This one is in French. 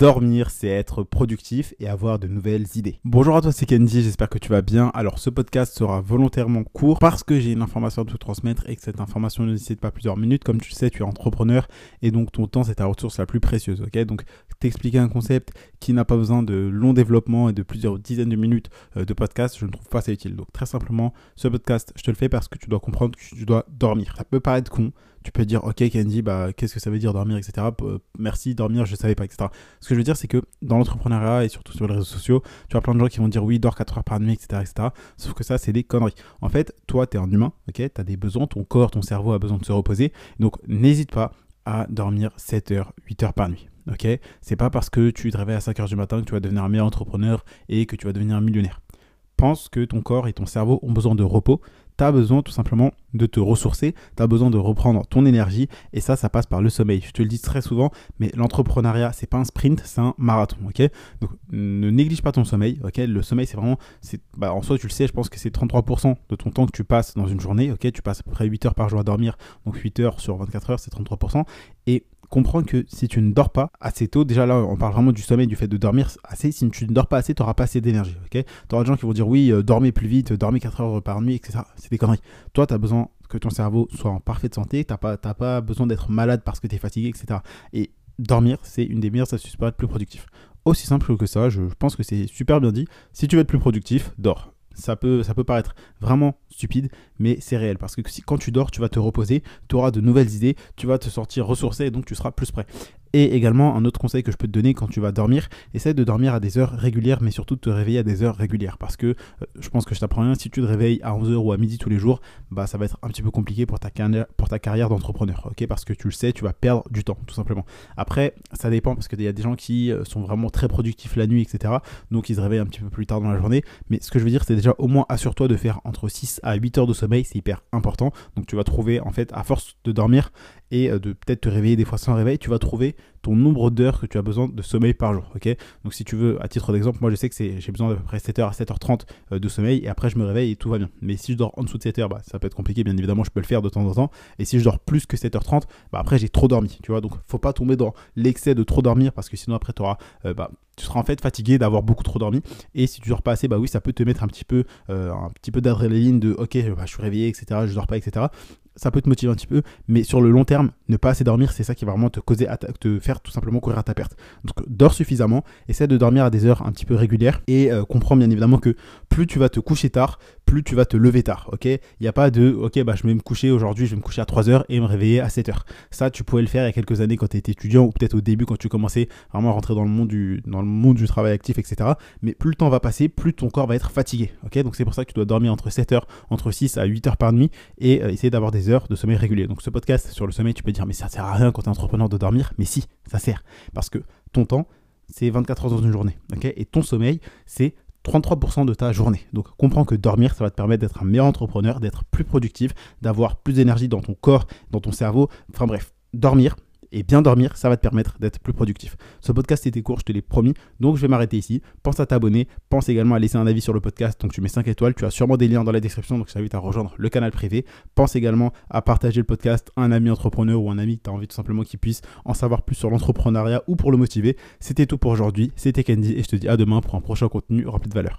Dormir, c'est être productif et avoir de nouvelles idées. Bonjour à toi, c'est Kenji, j'espère que tu vas bien. Alors ce podcast sera volontairement court parce que j'ai une information à te transmettre et que cette information ne nécessite pas plusieurs minutes. Comme tu le sais, tu es entrepreneur et donc ton temps c'est ta ressource la plus précieuse. Ok, donc t'expliquer un concept qui n'a pas besoin de long développement et de plusieurs dizaines de minutes euh, de podcast, je ne trouve pas ça utile. Donc très simplement, ce podcast, je te le fais parce que tu dois comprendre que tu dois dormir. Ça peut paraître con, tu peux dire, ok Candy, bah, qu'est-ce que ça veut dire dormir, etc. Merci, dormir, je savais pas, etc. Ce que je veux dire, c'est que dans l'entrepreneuriat et surtout sur les réseaux sociaux, tu as plein de gens qui vont dire, oui, dors 4 heures par nuit, etc. etc. Sauf que ça, c'est des conneries. En fait, toi, tu es un humain, ok Tu as des besoins, ton corps, ton cerveau a besoin de se reposer. Donc, n'hésite pas à dormir 7 heures, 8 heures par nuit. Ok C'est pas parce que tu te réveilles à 5 heures du matin que tu vas devenir un meilleur entrepreneur et que tu vas devenir un millionnaire que ton corps et ton cerveau ont besoin de repos. Tu as besoin tout simplement de te ressourcer, tu as besoin de reprendre ton énergie et ça, ça passe par le sommeil. Je te le dis très souvent, mais l'entrepreneuriat, c'est pas un sprint, c'est un marathon, ok? Donc ne néglige pas ton sommeil, ok? Le sommeil, c'est vraiment, bah, en soi, tu le sais, je pense que c'est 33% de ton temps que tu passes dans une journée, ok? Tu passes à peu près 8 heures par jour à dormir, donc 8 heures sur 24 heures, c'est 33%. Et comprends que si tu ne dors pas assez tôt, déjà là, on parle vraiment du sommeil, du fait de dormir assez. Si tu ne dors pas assez, tu n'auras pas assez d'énergie. ok? Tu auras des gens qui vont dire oui, euh, dormez plus vite, dormez 4 heures par nuit, etc. C'est des conneries. Toi, tu as besoin que ton cerveau soit en parfaite santé, tu n'as pas, besoin d'être malade parce que tu es fatigué, etc. Et dormir, c'est une des meilleures astuces pour être plus productif. Aussi simple que ça, je pense que c'est super bien dit. Si tu veux être plus productif, dors ça peut, ça paraître vraiment stupide, mais c'est réel. Parce que si, quand tu dors, tu vas te reposer, tu auras de nouvelles idées, tu vas te sortir ressourcé et donc tu seras plus prêt. Et également, un autre conseil que je peux te donner quand tu vas dormir, essaie de dormir à des heures régulières, mais surtout de te réveiller à des heures régulières. Parce que euh, je pense que je t'apprends rien, si tu te réveilles à 11h ou à midi tous les jours, bah ça va être un petit peu compliqué pour ta, carrière, d'entrepreneur. parce que tu le sais, tu vas perdre du temps, tout simplement. Après, ça dépend parce qu'il y a des gens qui euh, sont vraiment très productifs la nuit, etc. Donc ils se réveillent un petit peu plus tard dans la journée. Mais ce que je veux dire, c'est déjà au moins assure-toi de faire entre 6 à 8 heures de sommeil, c'est hyper important. Donc tu vas trouver, en fait, à force de dormir, et euh, de peut-être te réveiller des fois sans réveil, tu vas trouver ton nombre d'heures que tu as besoin de sommeil par jour. ok? Donc si tu veux, à titre d'exemple, moi je sais que j'ai besoin d'à peu près 7h à 7h30 euh, de sommeil et après je me réveille et tout va bien. Mais si je dors en dessous de 7h, bah, ça peut être compliqué, bien évidemment, je peux le faire de temps en temps. Et si je dors plus que 7h30, bah, après j'ai trop dormi. Tu vois, donc faut pas tomber dans l'excès de trop dormir parce que sinon après auras, euh, bah, tu seras en fait fatigué d'avoir beaucoup trop dormi. Et si tu dors pas assez, bah oui, ça peut te mettre un petit peu, un petit peu d'adrénaline de ok, bah, je suis réveillé, etc. Je dors pas, etc ça peut te motiver un petit peu, mais sur le long terme, ne pas assez dormir, c'est ça qui va vraiment te causer, te faire tout simplement courir à ta perte. Donc dors suffisamment, essaie de dormir à des heures un petit peu régulières et euh, comprends bien évidemment que plus tu vas te coucher tard, plus tu vas te lever tard, ok? Il n'y a pas de, ok, bah je vais me coucher aujourd'hui, je vais me coucher à 3 heures et me réveiller à 7 heures. Ça, tu pouvais le faire il y a quelques années quand tu étais étudiant ou peut-être au début quand tu commençais vraiment à rentrer dans le monde du, travail actif, etc. Mais plus le temps va passer, plus ton corps va être fatigué, ok? Donc c'est pour ça que tu dois dormir entre 7 heures, entre 6 à 8 heures par nuit et euh, essayer d'avoir des heures de sommeil régulier. Donc ce podcast sur le sommeil, tu peux dire mais ça sert à rien quand tu es entrepreneur de dormir, mais si, ça sert parce que ton temps c'est 24 heures dans une journée, Et ton sommeil c'est 33% de ta journée. Donc comprends que dormir, ça va te permettre d'être un meilleur entrepreneur, d'être plus productif, d'avoir plus d'énergie dans ton corps, dans ton cerveau. Enfin bref, dormir, et bien dormir, ça va te permettre d'être plus productif. Ce podcast était court, je te l'ai promis, donc je vais m'arrêter ici. Pense à t'abonner, pense également à laisser un avis sur le podcast, donc tu mets 5 étoiles, tu as sûrement des liens dans la description, donc je t'invite à rejoindre le canal privé. Pense également à partager le podcast à un ami entrepreneur ou un ami que tu envie tout simplement qu'il puisse en savoir plus sur l'entrepreneuriat ou pour le motiver. C'était tout pour aujourd'hui, c'était Candy et je te dis à demain pour un prochain contenu rempli de valeur.